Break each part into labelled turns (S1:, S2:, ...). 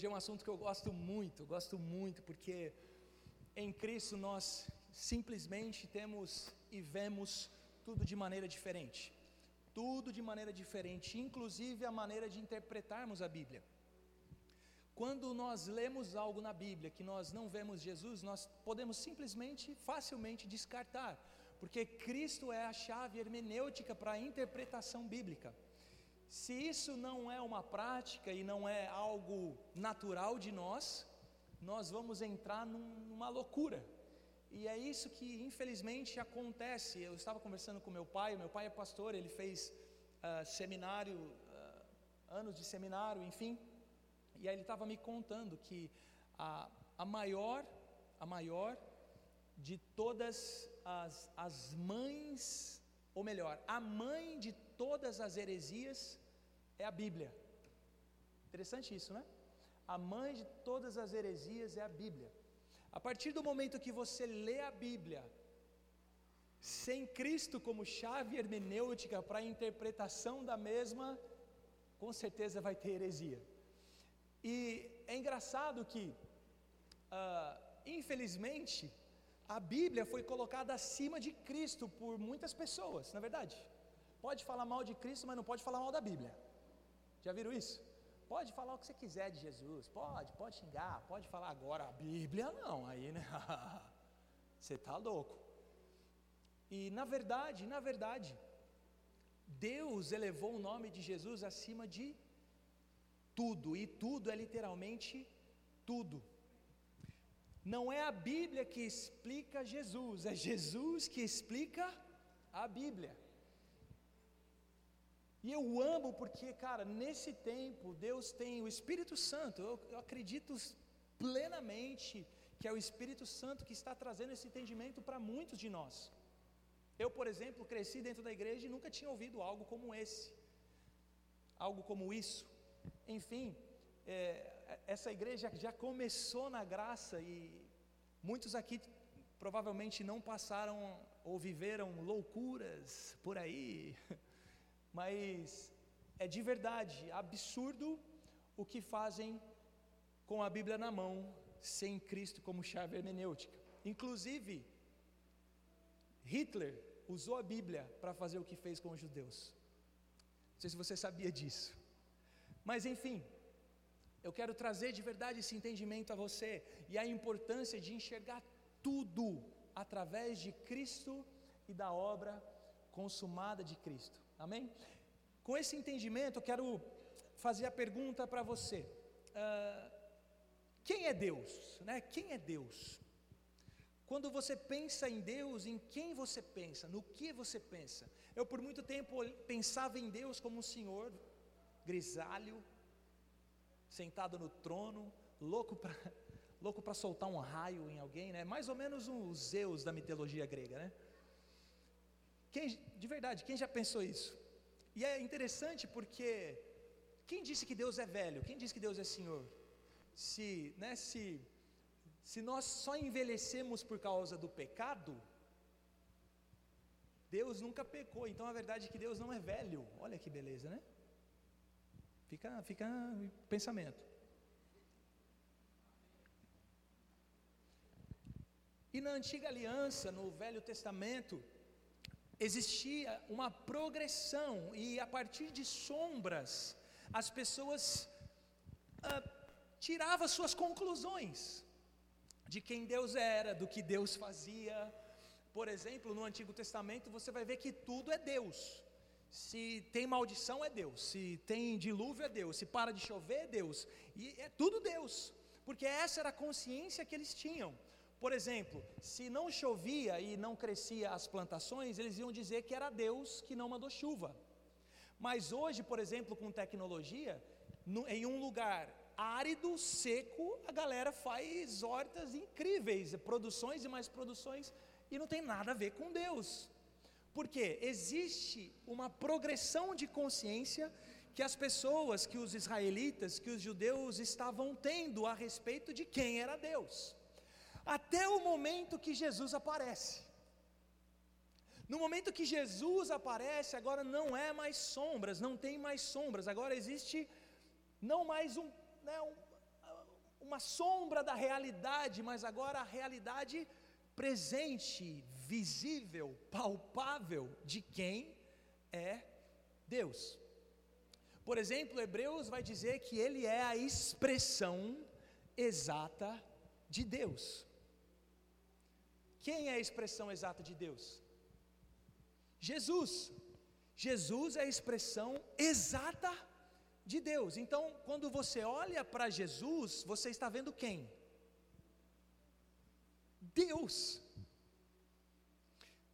S1: hoje é um assunto que eu gosto muito, gosto muito, porque em Cristo nós simplesmente temos e vemos tudo de maneira diferente. Tudo de maneira diferente, inclusive a maneira de interpretarmos a Bíblia. Quando nós lemos algo na Bíblia que nós não vemos Jesus, nós podemos simplesmente, facilmente descartar, porque Cristo é a chave hermenêutica para a interpretação bíblica. Se isso não é uma prática e não é algo natural de nós, nós vamos entrar numa loucura. E é isso que infelizmente acontece. Eu estava conversando com meu pai, meu pai é pastor, ele fez uh, seminário, uh, anos de seminário, enfim. E aí ele estava me contando que a, a maior, a maior de todas as, as mães, ou melhor, a mãe de todas as heresias é a Bíblia. Interessante isso, né? A mãe de todas as heresias é a Bíblia. A partir do momento que você lê a Bíblia, sem Cristo como chave hermenêutica para a interpretação da mesma, com certeza vai ter heresia. E é engraçado que, uh, infelizmente, a Bíblia foi colocada acima de Cristo por muitas pessoas, na é verdade. Pode falar mal de Cristo, mas não pode falar mal da Bíblia. Já viram isso? Pode falar o que você quiser de Jesus, pode, pode xingar, pode falar agora a Bíblia não, aí né? você está louco. E na verdade, na verdade, Deus elevou o nome de Jesus acima de tudo, e tudo é literalmente tudo. Não é a Bíblia que explica Jesus, é Jesus que explica a Bíblia. E eu amo porque, cara, nesse tempo Deus tem o Espírito Santo, eu, eu acredito plenamente que é o Espírito Santo que está trazendo esse entendimento para muitos de nós. Eu, por exemplo, cresci dentro da igreja e nunca tinha ouvido algo como esse, algo como isso. Enfim, é, essa igreja já começou na graça e muitos aqui provavelmente não passaram ou viveram loucuras por aí, mas é de verdade absurdo o que fazem com a Bíblia na mão, sem Cristo como chave hermenêutica. Inclusive, Hitler usou a Bíblia para fazer o que fez com os judeus. Não sei se você sabia disso. Mas enfim, eu quero trazer de verdade esse entendimento a você e a importância de enxergar tudo através de Cristo e da obra consumada de Cristo. Amém? Com esse entendimento, eu quero fazer a pergunta para você: uh, quem é Deus? Né? Quem é Deus? Quando você pensa em Deus, em quem você pensa? No que você pensa? Eu, por muito tempo, pensava em Deus como um senhor grisalho, sentado no trono, louco para louco soltar um raio em alguém, né? Mais ou menos um Zeus da mitologia grega, né? Quem, de verdade, quem já pensou isso? E é interessante porque quem disse que Deus é velho? Quem disse que Deus é Senhor? Se, né, se, se nós só envelhecemos por causa do pecado, Deus nunca pecou. Então a verdade é que Deus não é velho. Olha que beleza, né? Fica, fica pensamento. E na antiga aliança, no Velho Testamento, existia uma progressão, e a partir de sombras, as pessoas ah, tiravam suas conclusões de quem Deus era, do que Deus fazia. Por exemplo, no Antigo Testamento, você vai ver que tudo é Deus. Se tem maldição é Deus, se tem dilúvio é Deus, se para de chover é Deus, e é tudo Deus, porque essa era a consciência que eles tinham. Por exemplo, se não chovia e não crescia as plantações, eles iam dizer que era Deus que não mandou chuva. Mas hoje, por exemplo, com tecnologia, no, em um lugar árido, seco, a galera faz hortas incríveis, produções e mais produções, e não tem nada a ver com Deus. Porque existe uma progressão de consciência que as pessoas, que os israelitas, que os judeus estavam tendo a respeito de quem era Deus. Até o momento que Jesus aparece. No momento que Jesus aparece, agora não é mais sombras, não tem mais sombras, agora existe não mais um, né, um uma sombra da realidade, mas agora a realidade presente, visível, palpável de quem é Deus. Por exemplo, Hebreus vai dizer que ele é a expressão exata de Deus. Quem é a expressão exata de Deus? Jesus. Jesus é a expressão exata de Deus. Então, quando você olha para Jesus, você está vendo quem? Deus.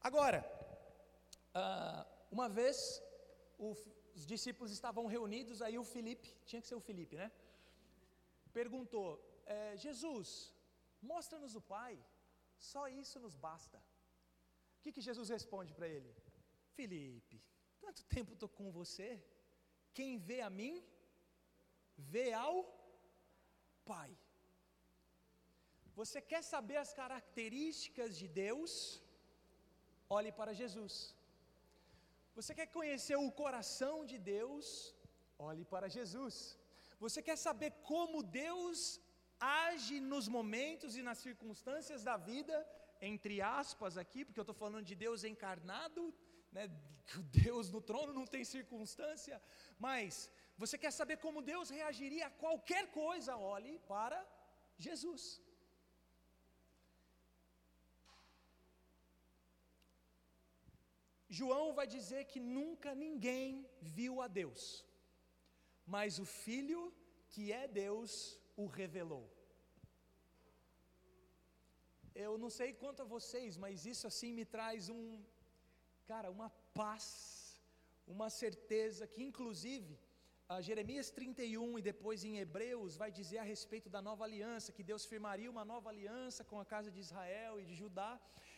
S1: Agora, ah, uma vez os discípulos estavam reunidos, aí o Felipe, tinha que ser o Felipe, né? Perguntou: é, Jesus, mostra-nos o Pai, só isso nos basta. O que, que Jesus responde para ele? Felipe, tanto tempo estou com você, quem vê a mim, vê ao Pai. Você quer saber as características de Deus? Olhe para Jesus. Você quer conhecer o coração de Deus? Olhe para Jesus. Você quer saber como Deus age nos momentos e nas circunstâncias da vida? Entre aspas aqui, porque eu estou falando de Deus encarnado, né, Deus no trono não tem circunstância, mas você quer saber como Deus reagiria a qualquer coisa? Olhe para Jesus. João vai dizer que nunca ninguém viu a Deus, mas o Filho, que é Deus, o revelou. Eu não sei quanto a vocês, mas isso assim me traz um, cara, uma paz, uma certeza que, inclusive, a Jeremias 31 e depois em Hebreus vai dizer a respeito da nova aliança, que Deus firmaria uma nova aliança com a casa de Israel e de Judá,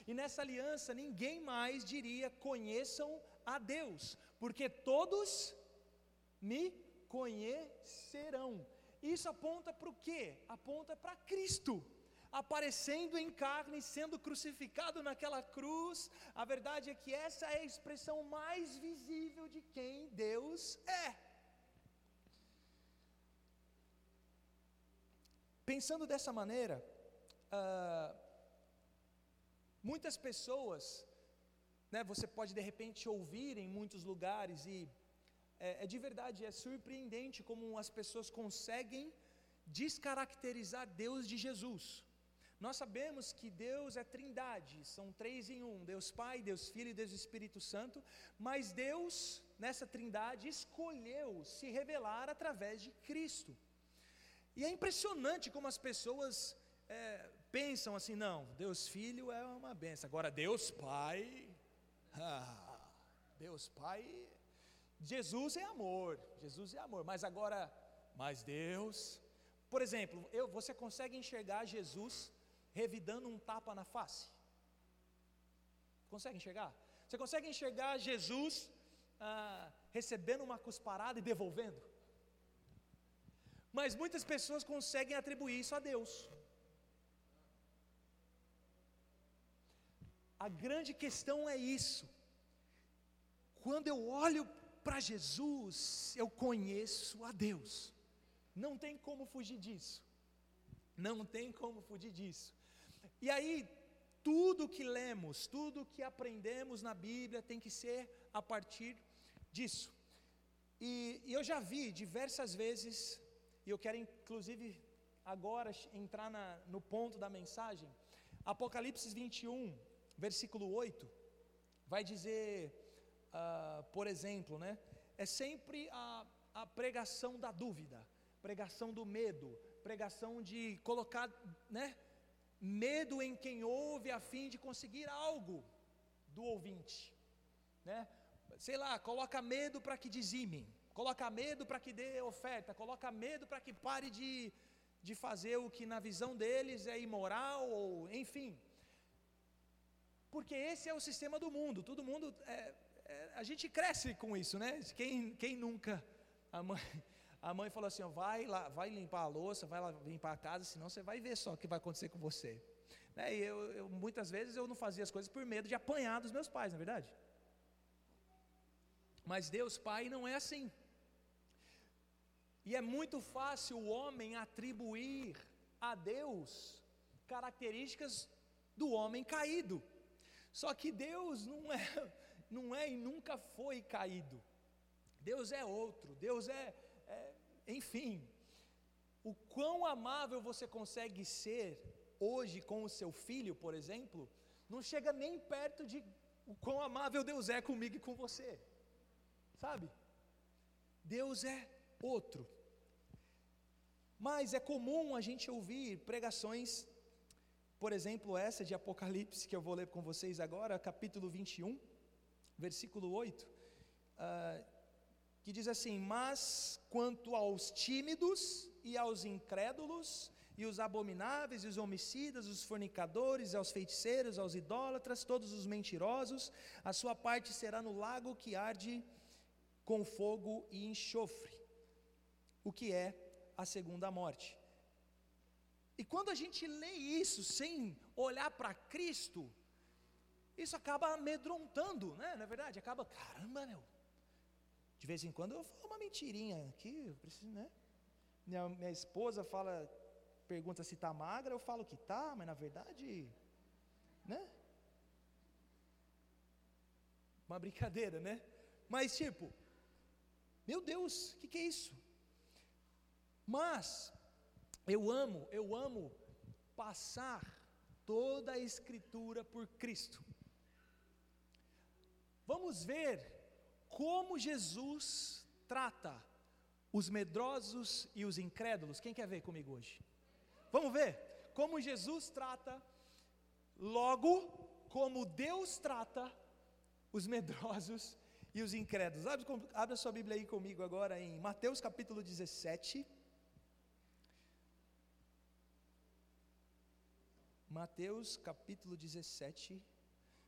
S1: e nessa aliança ninguém mais diria: conheçam a Deus, porque todos me conhecerão. Isso aponta para o quê? Aponta para Cristo aparecendo em carne, sendo crucificado naquela cruz. A verdade é que essa é a expressão mais visível de quem Deus é. Pensando dessa maneira, uh, muitas pessoas, né, você pode de repente ouvir em muitos lugares, e é, é de verdade, é surpreendente como as pessoas conseguem descaracterizar Deus de Jesus. Nós sabemos que Deus é trindade, são três em um: Deus Pai, Deus Filho e Deus Espírito Santo, mas Deus, nessa trindade, escolheu se revelar através de Cristo. E é impressionante como as pessoas é, pensam assim: não, Deus Filho é uma benção, agora Deus Pai, ah, Deus Pai, Jesus é amor, Jesus é amor, mas agora, mas Deus, por exemplo, eu, você consegue enxergar Jesus revidando um tapa na face? Consegue enxergar? Você consegue enxergar Jesus ah, recebendo uma cusparada e devolvendo? Mas muitas pessoas conseguem atribuir isso a Deus. A grande questão é isso. Quando eu olho para Jesus, eu conheço a Deus. Não tem como fugir disso. Não tem como fugir disso. E aí, tudo que lemos, tudo que aprendemos na Bíblia tem que ser a partir disso. E, e eu já vi diversas vezes, e eu quero inclusive agora entrar na, no ponto da mensagem, Apocalipse 21, versículo 8, vai dizer, uh, por exemplo, né, é sempre a, a pregação da dúvida, pregação do medo, pregação de colocar, né, medo em quem ouve a fim de conseguir algo do ouvinte, né? Sei lá, coloca medo para que dizimem, coloca medo para que dê oferta, coloca medo para que pare de, de fazer o que na visão deles é imoral ou enfim. Porque esse é o sistema do mundo. Todo mundo é, é, a gente cresce com isso, né? Quem, quem nunca a mãe a mãe falou assim: ó, vai lá, vai limpar a louça, vai lá limpar a casa, senão você vai ver só o que vai acontecer com você. Né? E eu, eu, muitas vezes eu não fazia as coisas por medo de apanhar dos meus pais, não é verdade? Mas Deus Pai não é assim. E é muito fácil o homem atribuir a Deus características do homem caído. Só que Deus não é, não é e nunca foi caído. Deus é outro, Deus é, é enfim. O quão amável você consegue ser hoje com o seu filho, por exemplo, não chega nem perto de o quão amável Deus é comigo e com você. Sabe? Deus é outro. Mas é comum a gente ouvir pregações, por exemplo, essa de Apocalipse, que eu vou ler com vocês agora, capítulo 21, versículo 8, uh, ah, que diz assim: Mas quanto aos tímidos e aos incrédulos, e os abomináveis, e os homicidas, os fornicadores, aos feiticeiros, aos idólatras, todos os mentirosos, a sua parte será no lago que arde com fogo e enxofre, o que é a segunda morte. E quando a gente lê isso sem olhar para Cristo, isso acaba amedrontando, né? Na é verdade, acaba, caramba, meu. De vez em quando eu falo uma mentirinha aqui, eu preciso, né? Minha, minha esposa fala, pergunta se está magra, eu falo que está, mas na verdade, né? Uma brincadeira, né? Mas tipo, meu Deus, o que, que é isso? Mas eu amo, eu amo passar toda a escritura por Cristo. Vamos ver como Jesus trata os medrosos e os incrédulos. Quem quer ver comigo hoje? Vamos ver como Jesus trata, logo como Deus trata os medrosos e os incrédulos. Abre, abre a sua Bíblia aí comigo agora em Mateus capítulo 17. Mateus capítulo 17,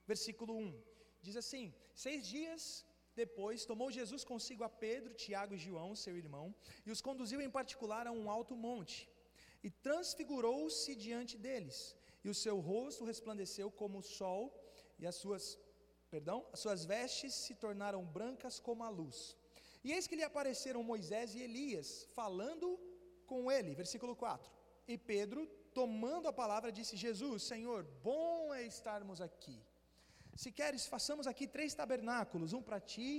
S1: versículo 1. Diz assim: Seis dias depois tomou Jesus consigo a Pedro, Tiago e João, seu irmão, e os conduziu em particular a um alto monte, e transfigurou-se diante deles, e o seu rosto resplandeceu como o sol, e as suas perdão, as suas vestes se tornaram brancas como a luz. E eis que lhe apareceram Moisés e Elias, falando com ele, versículo 4. E Pedro, tomando a palavra, disse: Jesus, Senhor, bom é estarmos aqui. Se queres, façamos aqui três tabernáculos: um para ti,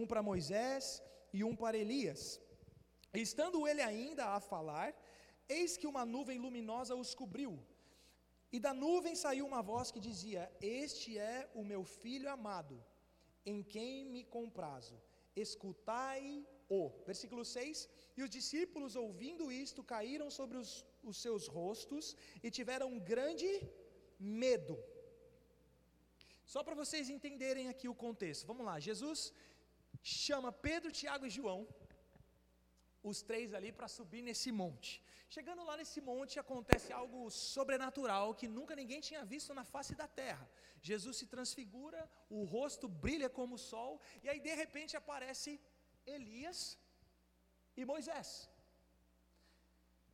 S1: um para Moisés e um para Elias. Estando ele ainda a falar, eis que uma nuvem luminosa os cobriu e da nuvem saiu uma voz que dizia: Este é o meu filho amado, em quem me comprazo. Escutai-o. Versículo 6: E os discípulos, ouvindo isto, caíram sobre os, os seus rostos e tiveram um grande medo. Só para vocês entenderem aqui o contexto, vamos lá. Jesus chama Pedro, Tiago e João, os três ali, para subir nesse monte. Chegando lá nesse monte, acontece algo sobrenatural que nunca ninguém tinha visto na face da terra. Jesus se transfigura, o rosto brilha como o sol, e aí de repente aparece Elias e Moisés.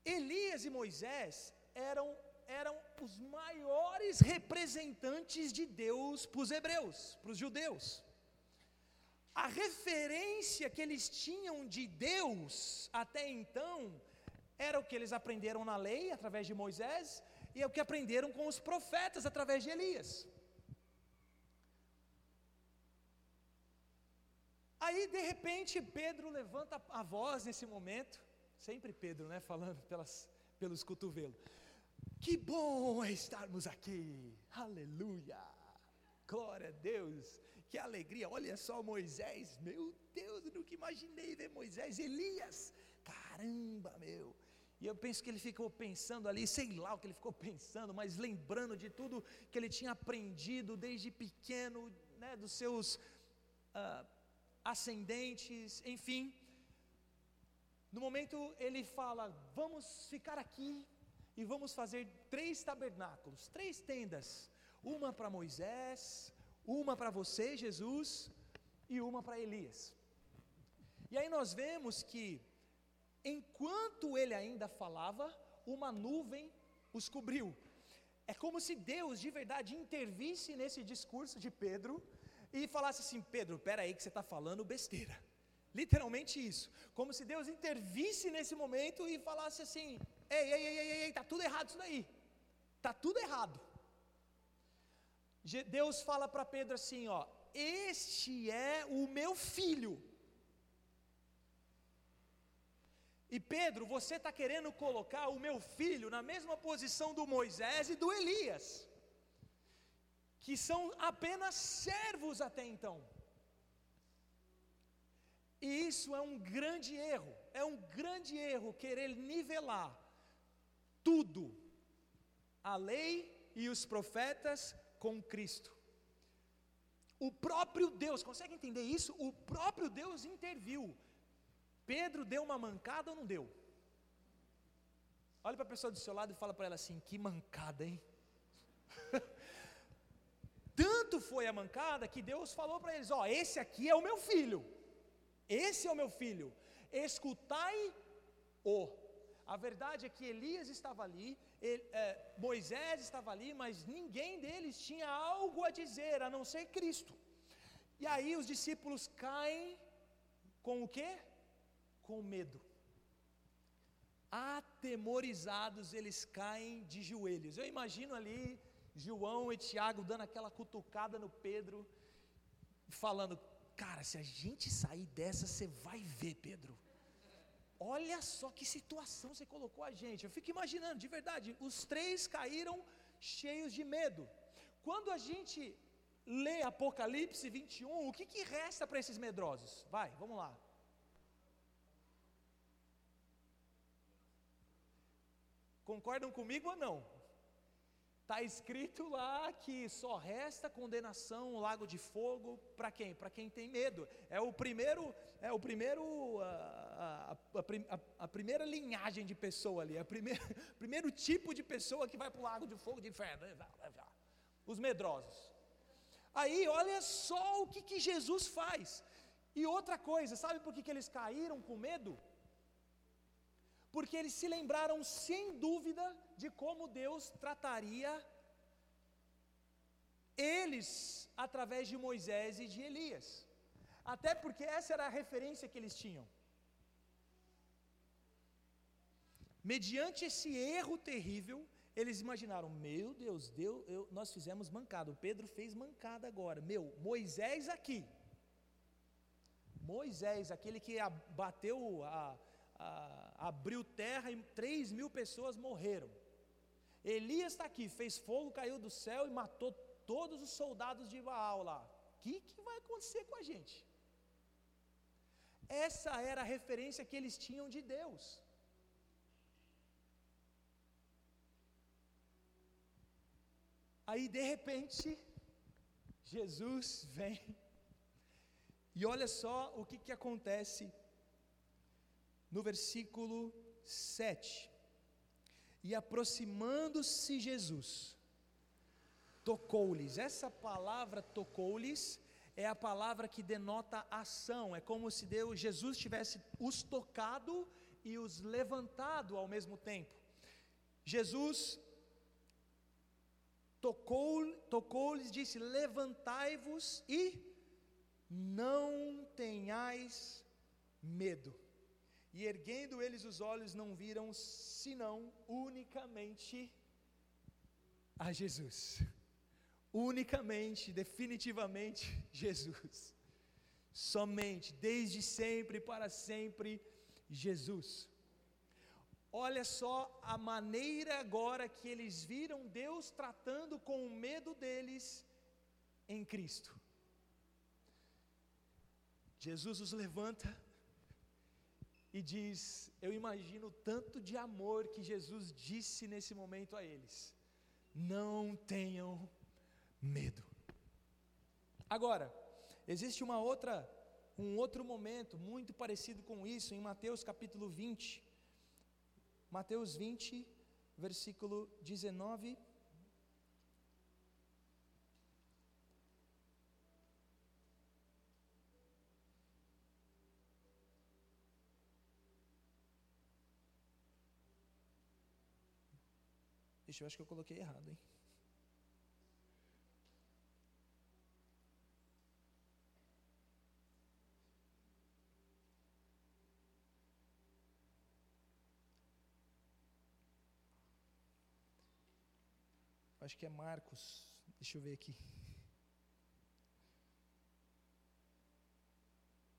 S1: Elias e Moisés eram, eram os maiores representantes de Deus para os hebreus, para os judeus. A referência que eles tinham de Deus até então era o que eles aprenderam na lei, através de Moisés, e é o que aprenderam com os profetas, através de Elias. Aí, de repente, Pedro levanta a voz nesse momento, sempre Pedro, né, falando pelas, pelos cotovelos. Que bom é estarmos aqui, aleluia, glória a Deus, que alegria, olha só Moisés, meu Deus, eu nunca imaginei ver Moisés, Elias, caramba, meu, e eu penso que ele ficou pensando ali, sei lá o que ele ficou pensando, mas lembrando de tudo que ele tinha aprendido desde pequeno, né, dos seus uh, ascendentes, enfim. No momento ele fala: vamos ficar aqui e vamos fazer três tabernáculos, três tendas: uma para Moisés, uma para você, Jesus, e uma para Elias. E aí nós vemos que enquanto ele ainda falava, uma nuvem os cobriu. É como se Deus de verdade intervisse nesse discurso de Pedro e falasse assim: Pedro, espera aí que você está falando besteira. Literalmente isso. Como se Deus intervisse nesse momento e falasse assim: ei, ei, ei, ei, ei, tá tudo errado isso daí. Tá tudo errado. Deus fala para Pedro assim: ó, este é o meu filho. E Pedro, você está querendo colocar o meu filho na mesma posição do Moisés e do Elias, que são apenas servos até então. E isso é um grande erro, é um grande erro querer nivelar tudo, a lei e os profetas com Cristo. O próprio Deus, consegue entender isso? O próprio Deus interviu. Pedro deu uma mancada ou não deu? Olha para a pessoa do seu lado e fala para ela assim: que mancada, hein? Tanto foi a mancada que Deus falou para eles: ó, esse aqui é o meu filho. Esse é o meu filho, escutai-o. A verdade é que Elias estava ali, ele, é, Moisés estava ali, mas ninguém deles tinha algo a dizer a não ser Cristo. E aí os discípulos caem com o quê? Com medo. Atemorizados, eles caem de joelhos. Eu imagino ali João e Tiago dando aquela cutucada no Pedro, falando: Cara, se a gente sair dessa, você vai ver, Pedro. Olha só que situação você colocou a gente. Eu fico imaginando, de verdade, os três caíram cheios de medo. Quando a gente lê Apocalipse 21, o que, que resta para esses medrosos? Vai, vamos lá. Concordam comigo ou não? Está escrito lá que só resta condenação, um lago de fogo para quem? Para quem tem medo. É o primeiro, é o primeiro, a, a, a, a primeira linhagem de pessoa ali, é o primeiro, primeiro tipo de pessoa que vai para o lago de fogo de inferno. Os medrosos. Aí, olha só o que, que Jesus faz. E outra coisa, sabe por que, que eles caíram com medo? Porque eles se lembraram sem dúvida de como Deus trataria eles através de Moisés e de Elias. Até porque essa era a referência que eles tinham. Mediante esse erro terrível, eles imaginaram: meu Deus, Deus eu, nós fizemos mancada. O Pedro fez mancada agora. Meu, Moisés aqui. Moisés, aquele que bateu a, abriu terra e 3 mil pessoas morreram. Elias está aqui, fez fogo, caiu do céu e matou todos os soldados de Baal lá. O que, que vai acontecer com a gente? Essa era a referência que eles tinham de Deus. Aí de repente, Jesus vem, e olha só o que, que acontece no versículo 7. E aproximando-se Jesus, tocou-lhes. Essa palavra tocou-lhes é a palavra que denota ação. É como se Deus, Jesus tivesse os tocado e os levantado ao mesmo tempo. Jesus tocou, tocou-lhes, disse: Levantai-vos e não tenhais medo. E erguendo eles os olhos, não viram senão unicamente a Jesus. Unicamente, definitivamente Jesus. Somente, desde sempre para sempre, Jesus. Olha só a maneira agora que eles viram Deus tratando com o medo deles em Cristo. Jesus os levanta e diz: Eu imagino tanto de amor que Jesus disse nesse momento a eles: Não tenham medo. Agora, existe uma outra, um outro momento muito parecido com isso em Mateus capítulo 20. Mateus 20, versículo 19 Eu acho que eu coloquei errado, hein? Acho que é Marcos. Deixa eu ver aqui.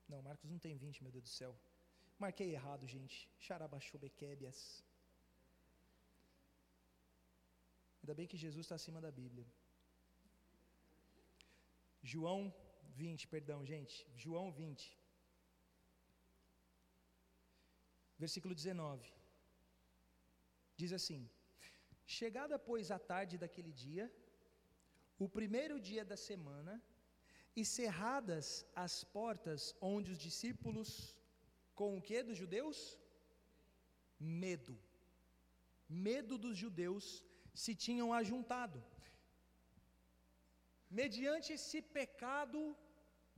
S1: Não, Marcos não tem 20, meu Deus do céu. Marquei errado, gente. Xarabachubequébias. Ainda bem que Jesus está acima da Bíblia. João 20, perdão, gente. João 20. Versículo 19. Diz assim: Chegada, pois, a tarde daquele dia, o primeiro dia da semana, e cerradas as portas onde os discípulos, com o que dos judeus? Medo. Medo dos judeus se tinham ajuntado. Mediante esse pecado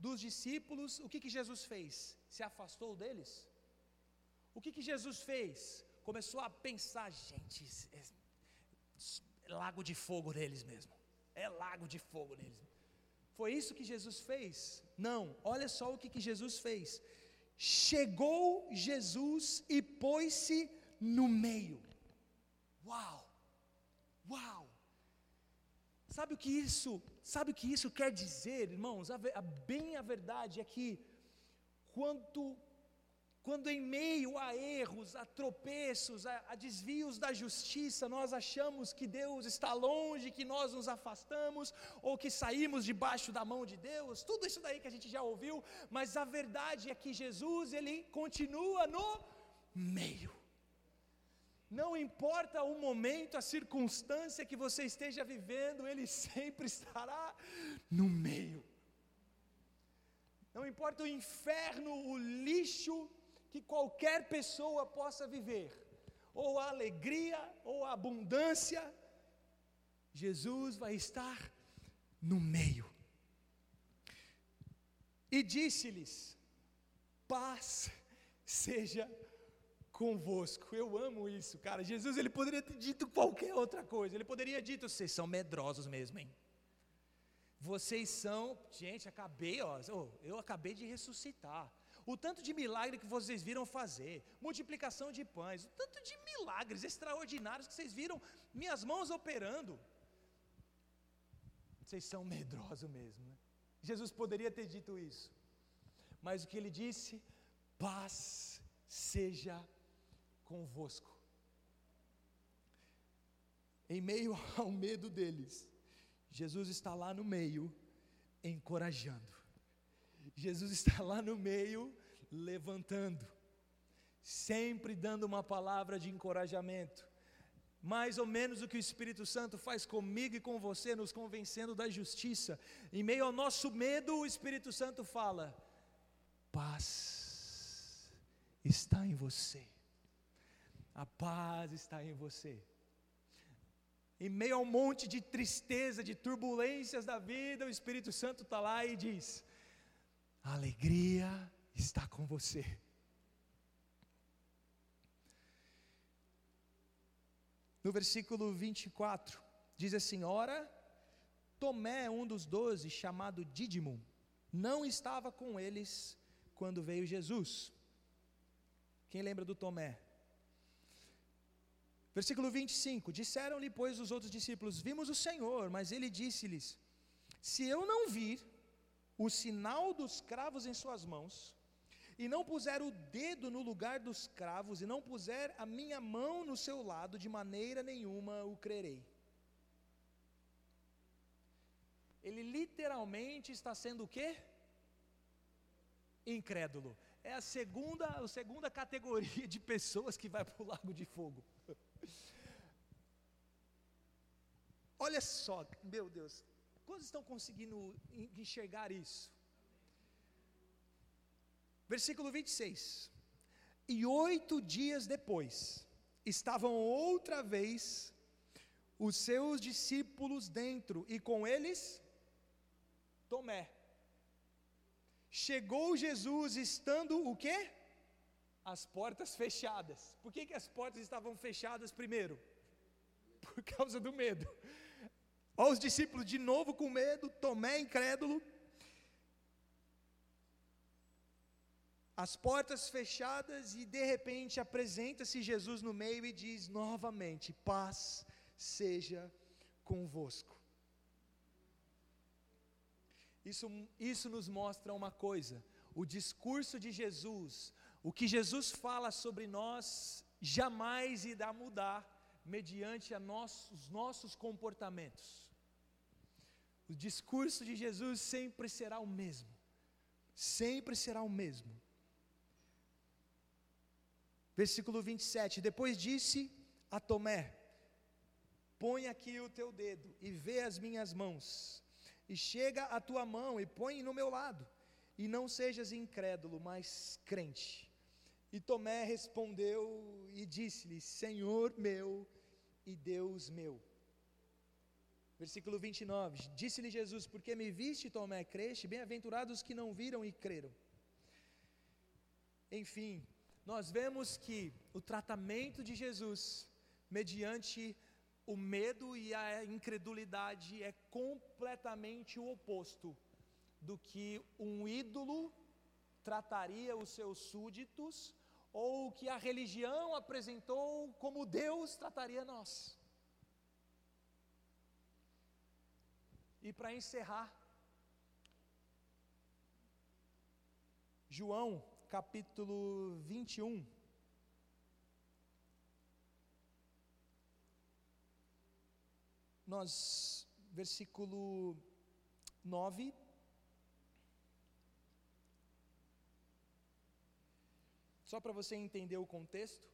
S1: dos discípulos, o que, que Jesus fez? Se afastou deles? O que, que Jesus fez? Começou a pensar, gente, é, é lago de fogo neles mesmo. É lago de fogo neles. Foi isso que Jesus fez? Não, olha só o que, que Jesus fez. Chegou Jesus e pôs-se no meio. Uau! Uau! Sabe o que isso, sabe o que isso quer dizer, irmãos? A, a, bem a verdade é que quando quando em meio a erros, a tropeços, a, a, desvios da justiça, nós achamos que Deus está longe, que nós nos afastamos, ou que saímos debaixo da mão de Deus, tudo isso daí que a gente já ouviu, mas a verdade é que Jesus, Ele continua no meio. Não importa o momento, a circunstância que você esteja vivendo, Ele sempre estará no meio. Não importa o inferno, o lixo que qualquer pessoa possa viver, ou a alegria, ou a abundância, Jesus vai estar no meio. E disse-lhes: paz seja convosco. Eu amo isso, cara. Jesus ele poderia ter dito qualquer outra coisa. Ele poderia ter dito: vocês são medrosos mesmo, hein? Vocês são, gente, acabei, ó, eu acabei de ressuscitar. O tanto de milagre que vocês viram fazer, multiplicação de pães, o tanto de milagres extraordinários que vocês viram minhas mãos operando. Vocês são medrosos mesmo, né? Jesus poderia ter dito isso. Mas o que ele disse? Paz seja convosco. Em meio ao medo deles, Jesus está lá no meio, encorajando. Jesus está lá no meio, levantando, sempre dando uma palavra de encorajamento. Mais ou menos o que o Espírito Santo faz comigo e com você, nos convencendo da justiça. Em meio ao nosso medo, o Espírito Santo fala: paz está em você. A paz está em você. Em meio a um monte de tristeza, de turbulências da vida, o Espírito Santo está lá e diz: a alegria está com você. No versículo 24, diz assim: Ora, Tomé, um dos doze, chamado Dídimo, não estava com eles quando veio Jesus. Quem lembra do Tomé? Versículo 25: Disseram-lhe, pois, os outros discípulos: Vimos o Senhor, mas ele disse-lhes: Se eu não vir o sinal dos cravos em suas mãos, e não puser o dedo no lugar dos cravos, e não puser a minha mão no seu lado, de maneira nenhuma o crerei. Ele literalmente está sendo o quê? Incrédulo. É a segunda, a segunda categoria de pessoas que vai para o lago de fogo. Olha só, meu Deus, quantos estão conseguindo enxergar isso? Versículo 26. E oito dias depois, estavam outra vez os seus discípulos dentro, e com eles Tomé. Chegou Jesus estando o quê? As portas fechadas. Por que, que as portas estavam fechadas primeiro? Por causa do medo. Olha os discípulos de novo com medo, Tomé incrédulo. As portas fechadas e de repente apresenta-se Jesus no meio e diz novamente: Paz seja convosco. Isso, isso nos mostra uma coisa: o discurso de Jesus, o que Jesus fala sobre nós, jamais irá mudar mediante nosso, os nossos comportamentos. O discurso de Jesus sempre será o mesmo, sempre será o mesmo. Versículo 27: Depois disse a Tomé: Põe aqui o teu dedo e vê as minhas mãos, e chega a tua mão e põe no meu lado, e não sejas incrédulo, mas crente. E Tomé respondeu e disse-lhe: Senhor meu e Deus meu. Versículo 29: Disse-lhe Jesus: Porque me viste, Tomé, creste, bem-aventurados os que não viram e creram. Enfim, nós vemos que o tratamento de Jesus, mediante o medo e a incredulidade, é completamente o oposto do que um ídolo trataria os seus súditos, ou que a religião apresentou como Deus trataria nós. E para encerrar, João capítulo 21. Nós, versículo 9. Só para você entender o contexto.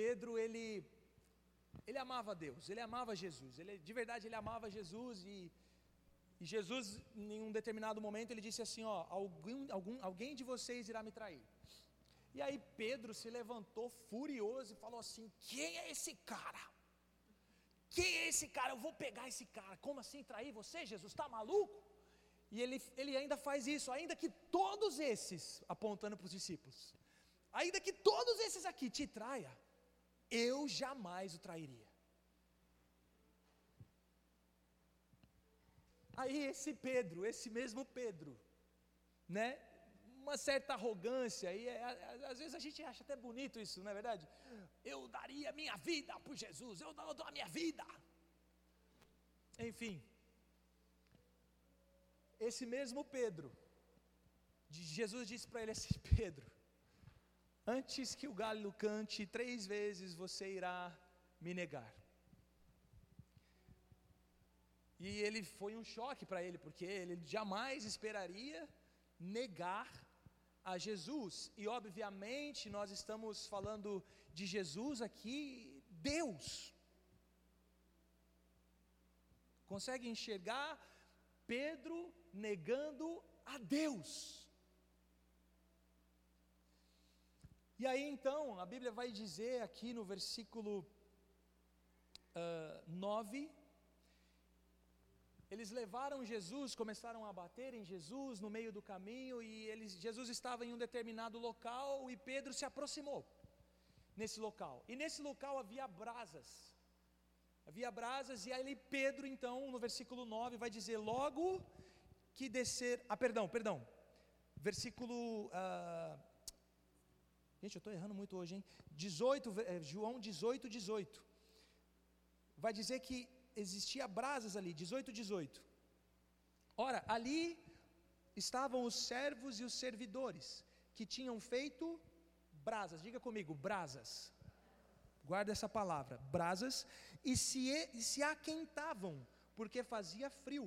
S1: Pedro, ele ele amava Deus, ele amava Jesus, ele, de verdade ele amava Jesus e e Jesus, em um determinado momento, ele disse assim: Ó, algum, algum, alguém de vocês irá me trair. E aí Pedro se levantou furioso e falou assim: Quem é esse cara? Quem é esse cara? Eu vou pegar esse cara. Como assim trair você, Jesus? Está maluco? E ele, ele ainda faz isso, ainda que todos esses, apontando para os discípulos, ainda que todos esses aqui te traia, eu jamais o trairia. Aí esse Pedro, esse mesmo Pedro, né? Uma certa arrogância, e é, às vezes a gente acha até bonito isso, não é verdade? Eu daria minha vida por Jesus, eu dou a minha vida. Enfim, esse mesmo Pedro, Jesus disse para ele assim: Pedro, antes que o galho cante três vezes, você irá me negar. E ele foi um choque para ele, porque ele jamais esperaria negar a Jesus. E obviamente nós estamos falando de Jesus aqui, Deus. Consegue enxergar Pedro negando a Deus? E aí então, a Bíblia vai dizer aqui no versículo uh, 9 eles levaram Jesus, começaram a bater em Jesus no meio do caminho e eles, Jesus estava em um determinado local e Pedro se aproximou nesse local. E nesse local havia brasas. Havia brasas e aí Pedro então, no versículo 9, vai dizer logo que descer, ah, perdão, perdão. Versículo uh, Gente, eu estou errando muito hoje, hein? 18, eh, João 18, 18. Vai dizer que existia brasas ali, 18, 18. Ora, ali estavam os servos e os servidores que tinham feito brasas. Diga comigo, brasas. Guarda essa palavra, brasas, e se, e se aquentavam, porque fazia frio.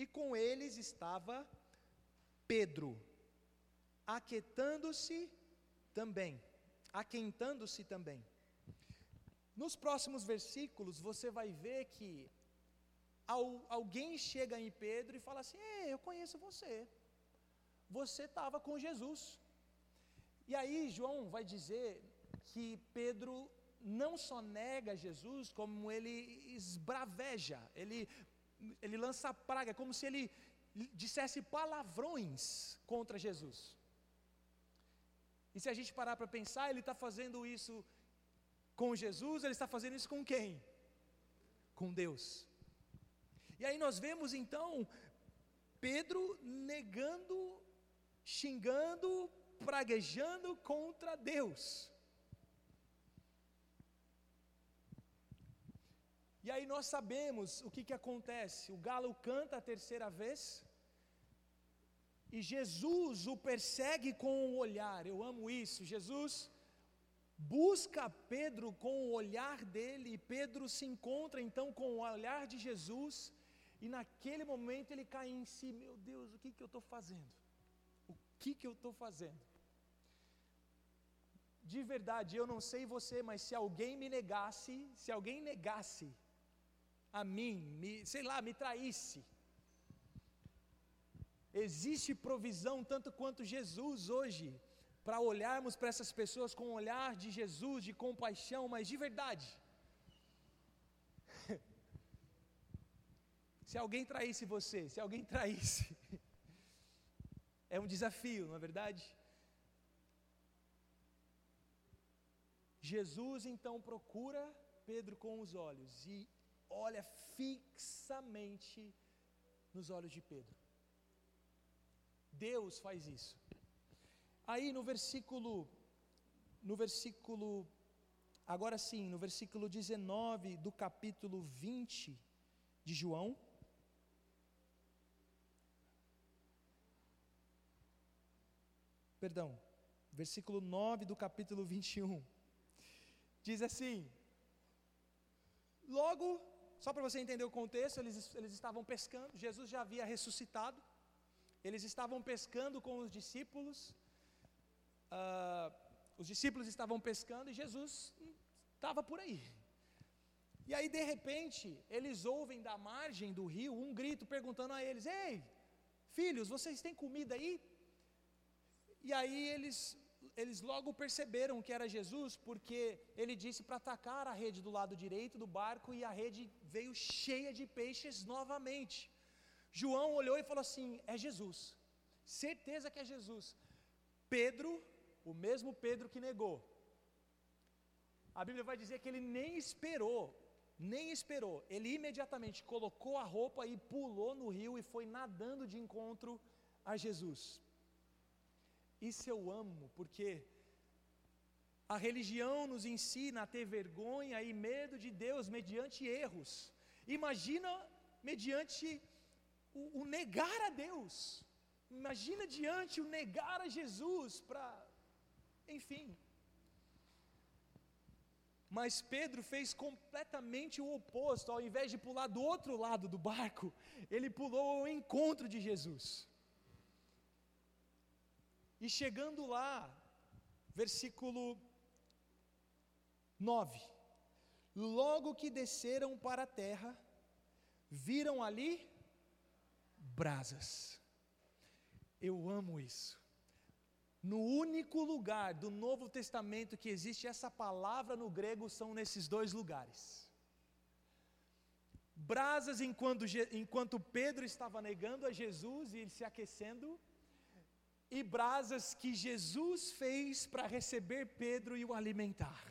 S1: E com eles estava Pedro, aquetando-se também, aquentando-se também. Nos próximos versículos, você vai ver que alguém chega em Pedro e fala assim: Ei, eu conheço você. Você estava com Jesus. E aí, João vai dizer que Pedro não só nega Jesus, como ele esbraveja, ele, ele lança praga, como se ele dissesse palavrões contra Jesus. E se a gente parar para pensar, ele está fazendo isso com Jesus, ele está fazendo isso com quem? Com Deus. E aí nós vemos então Pedro negando, xingando, praguejando contra Deus. E aí nós sabemos o que, que acontece. O galo canta a terceira vez. E Jesus o persegue com o olhar. Eu amo isso. Jesus busca Pedro com o olhar dele. E Pedro se encontra então com o olhar de Jesus. E naquele momento ele cai em si: Meu Deus, o que, que eu estou fazendo? O que, que eu estou fazendo? De verdade, eu não sei você, mas se alguém me negasse, se alguém negasse a mim, me, sei lá, me traísse, existe provisão tanto quanto Jesus hoje, para olharmos para essas pessoas com o olhar de Jesus, de compaixão, mas de verdade. se alguém traísse você, se alguém traísse, é um desafio, não é verdade? Jesus então procura Pedro com os olhos e olha fixamente nos olhos de Pedro. Deus faz isso. Aí no versículo no versículo agora sim, no versículo 19 do capítulo 20 de João, Perdão, versículo 9 do capítulo 21. Diz assim: Logo, só para você entender o contexto, eles, eles estavam pescando, Jesus já havia ressuscitado, eles estavam pescando com os discípulos, uh, os discípulos estavam pescando e Jesus estava por aí. E aí, de repente, eles ouvem da margem do rio um grito perguntando a eles: Ei, filhos, vocês têm comida aí? E aí eles eles logo perceberam que era Jesus, porque ele disse para atacar a rede do lado direito do barco e a rede veio cheia de peixes novamente. João olhou e falou assim: É Jesus, certeza que é Jesus. Pedro, o mesmo Pedro que negou, a Bíblia vai dizer que ele nem esperou, nem esperou, ele imediatamente colocou a roupa e pulou no rio e foi nadando de encontro a Jesus. Isso eu amo, porque a religião nos ensina a ter vergonha e medo de Deus mediante erros. Imagina mediante o, o negar a Deus. Imagina diante o negar a Jesus para, enfim. Mas Pedro fez completamente o oposto, ao invés de pular do outro lado do barco, ele pulou ao encontro de Jesus. E chegando lá, versículo 9: Logo que desceram para a terra, viram ali brasas. Eu amo isso. No único lugar do Novo Testamento que existe essa palavra no grego são nesses dois lugares. Brasas enquanto, enquanto Pedro estava negando a Jesus e se aquecendo, e brasas que Jesus fez para receber Pedro e o alimentar.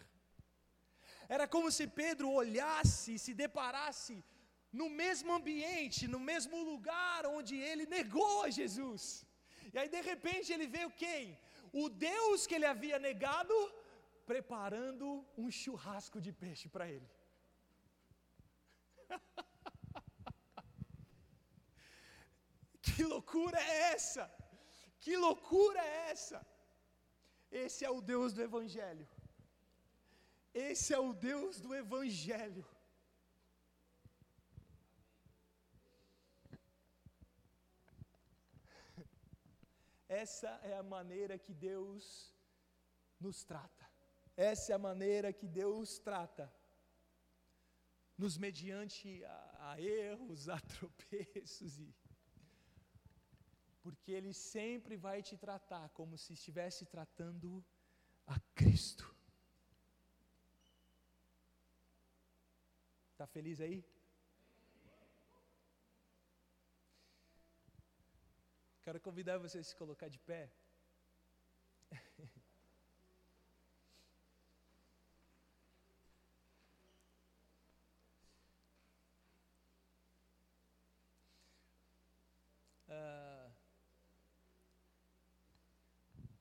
S1: Era como se Pedro olhasse e se deparasse no mesmo ambiente, no mesmo lugar onde ele negou a Jesus. E aí de repente ele vê o quem? O Deus que ele havia negado, preparando um churrasco de peixe para ele. que loucura é essa? Que loucura é essa? Esse é o Deus do Evangelho. Esse é o Deus do Evangelho. Essa é a maneira que Deus nos trata. Essa é a maneira que Deus trata. Nos mediante a, a erros, a tropeços e porque Ele sempre vai te tratar como se estivesse tratando a Cristo. Está feliz aí? Quero convidar você a se colocar de pé.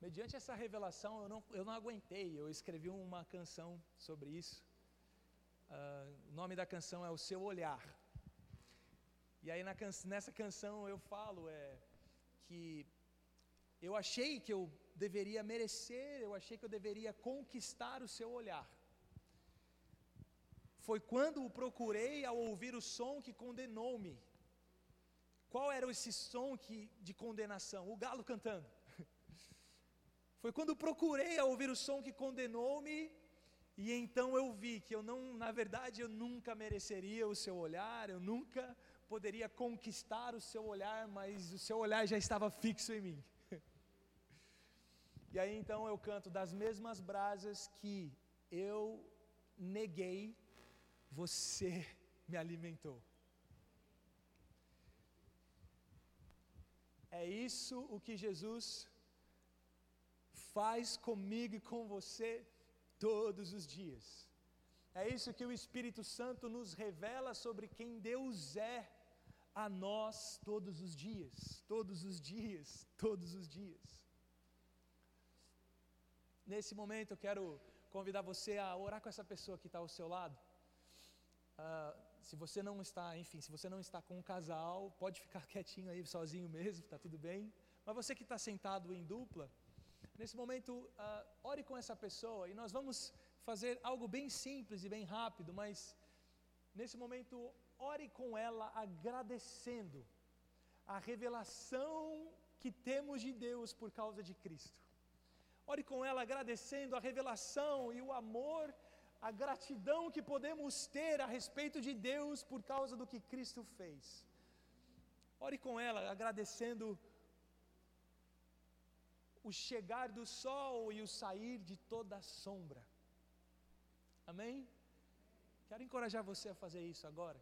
S1: Mediante essa revelação, eu não, eu não aguentei, eu escrevi uma canção sobre isso. Uh, o nome da canção é O Seu Olhar. E aí can nessa canção eu falo é, que eu achei que eu deveria merecer, eu achei que eu deveria conquistar o seu olhar. Foi quando o procurei ao ouvir o som que condenou-me. Qual era esse som que, de condenação? O galo cantando. Foi quando procurei ao ouvir o som que condenou-me, e então eu vi que eu não, na verdade, eu nunca mereceria o seu olhar, eu nunca poderia conquistar o seu olhar, mas o seu olhar já estava fixo em mim. E aí então eu canto das mesmas brasas que eu neguei, você me alimentou. É isso o que Jesus faz comigo e com você todos os dias. É isso que o Espírito Santo nos revela sobre quem Deus é a nós todos os dias, todos os dias, todos os dias. Nesse momento eu quero convidar você a orar com essa pessoa que está ao seu lado. Uh, se você não está, enfim, se você não está com um casal, pode ficar quietinho aí, sozinho mesmo, está tudo bem. Mas você que está sentado em dupla, nesse momento, uh, ore com essa pessoa e nós vamos fazer algo bem simples e bem rápido, mas nesse momento, ore com ela agradecendo a revelação que temos de Deus por causa de Cristo. Ore com ela agradecendo a revelação e o amor, a gratidão que podemos ter a respeito de Deus por causa do que Cristo fez. Ore com ela agradecendo o chegar do sol e o sair de toda a sombra. Amém? Quero encorajar você a fazer isso agora,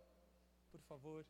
S1: por favor.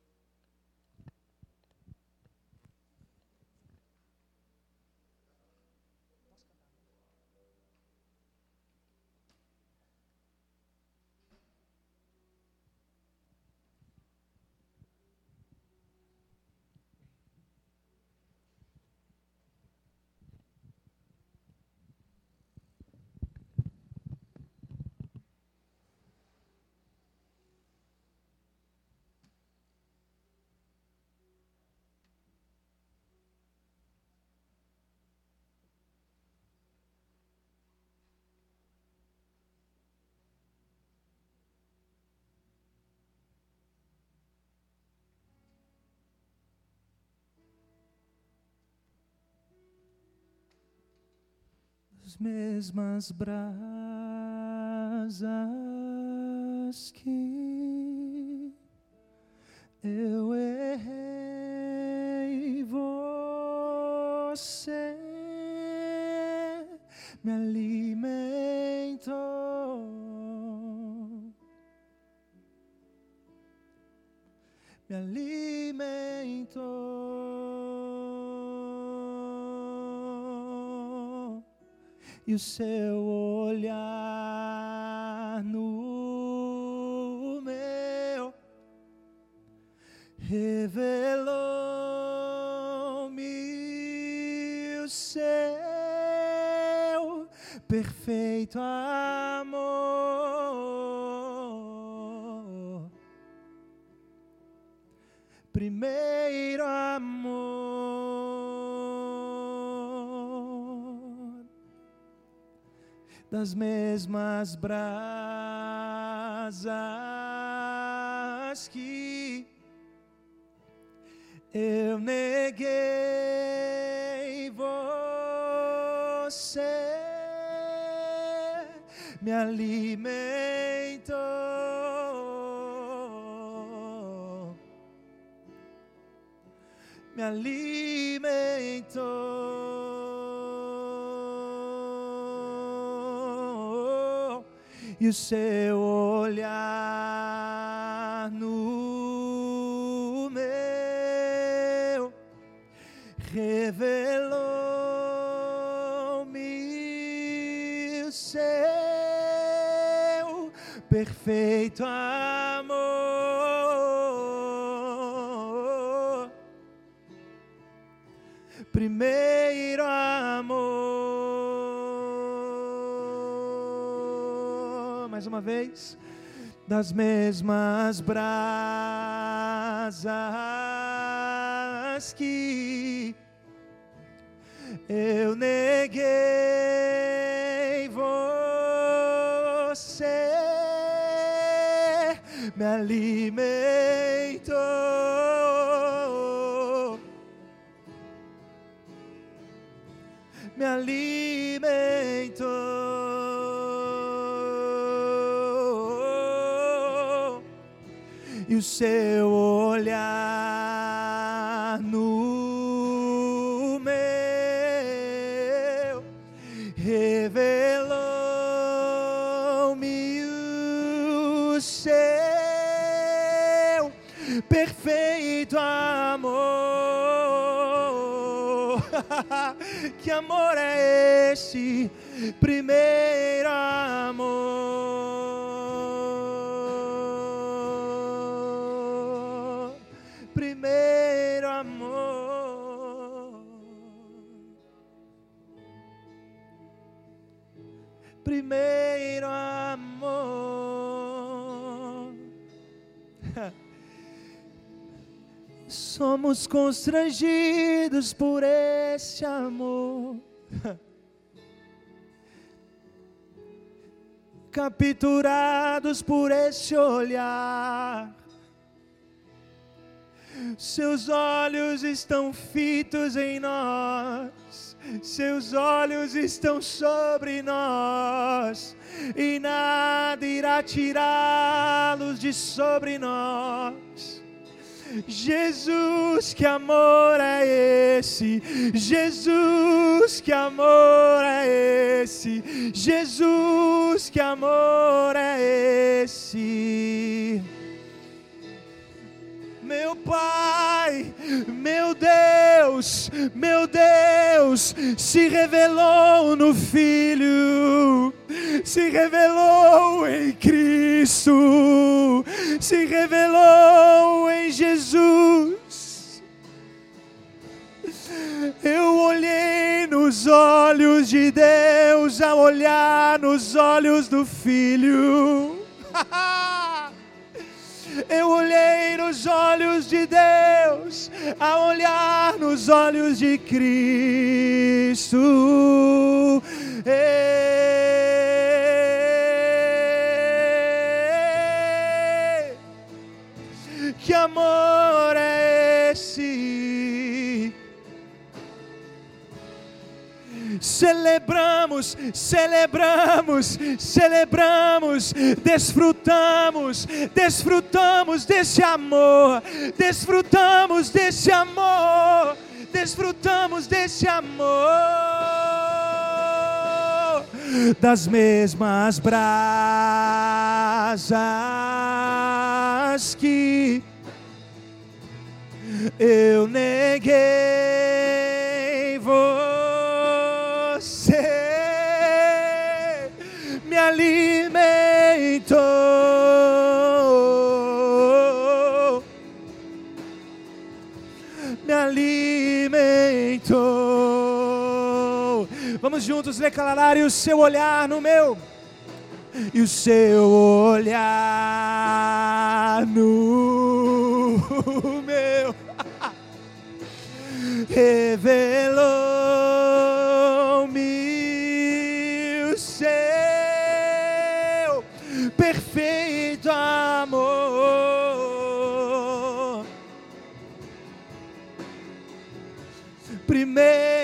S1: As mesmas brasas que eu errei, você me alimentou, me alimentou. E o seu olhar no meu revelou-me o seu perfeito amor. Das mesmas brasas que eu neguei você. Me alimentou. Me alimentou e o seu olhar no meu revelou-me o seu perfeito amor. Primeiro amor mais uma vez. das mesmas brasas que eu neguei você, me alimentou, me alimentou, o seu olhar no meu revelou-me o seu perfeito amor. que amor é esse? Primeiro amor. Somos constrangidos por esse amor. Capturados por esse olhar. Seus olhos estão fitos em nós, seus olhos estão sobre nós, e nada irá tirá-los de sobre nós. Jesus, que amor é esse? Jesus, que amor é esse? Jesus, que amor é esse? Meu Pai, meu Deus, meu Deus, se revelou no Filho, se revelou em Cristo, se revelou em Jesus. Eu olhei nos olhos de Deus ao olhar nos olhos do Filho. Eu olhei nos olhos de Deus, a olhar nos olhos de Cristo. Ei, amor é esse? celebramos, celebramos, celebramos, desfrutamos, desfrutamos desse amor, desfrutamos desse amor, desfrutamos desse amor. Das mesmas brasas que eu neguei você me alimentou me alimentou. Vamos juntos declarar e o seu olhar no meu e o seu olhar no revelou-me o seu perfeito amor. Primeiro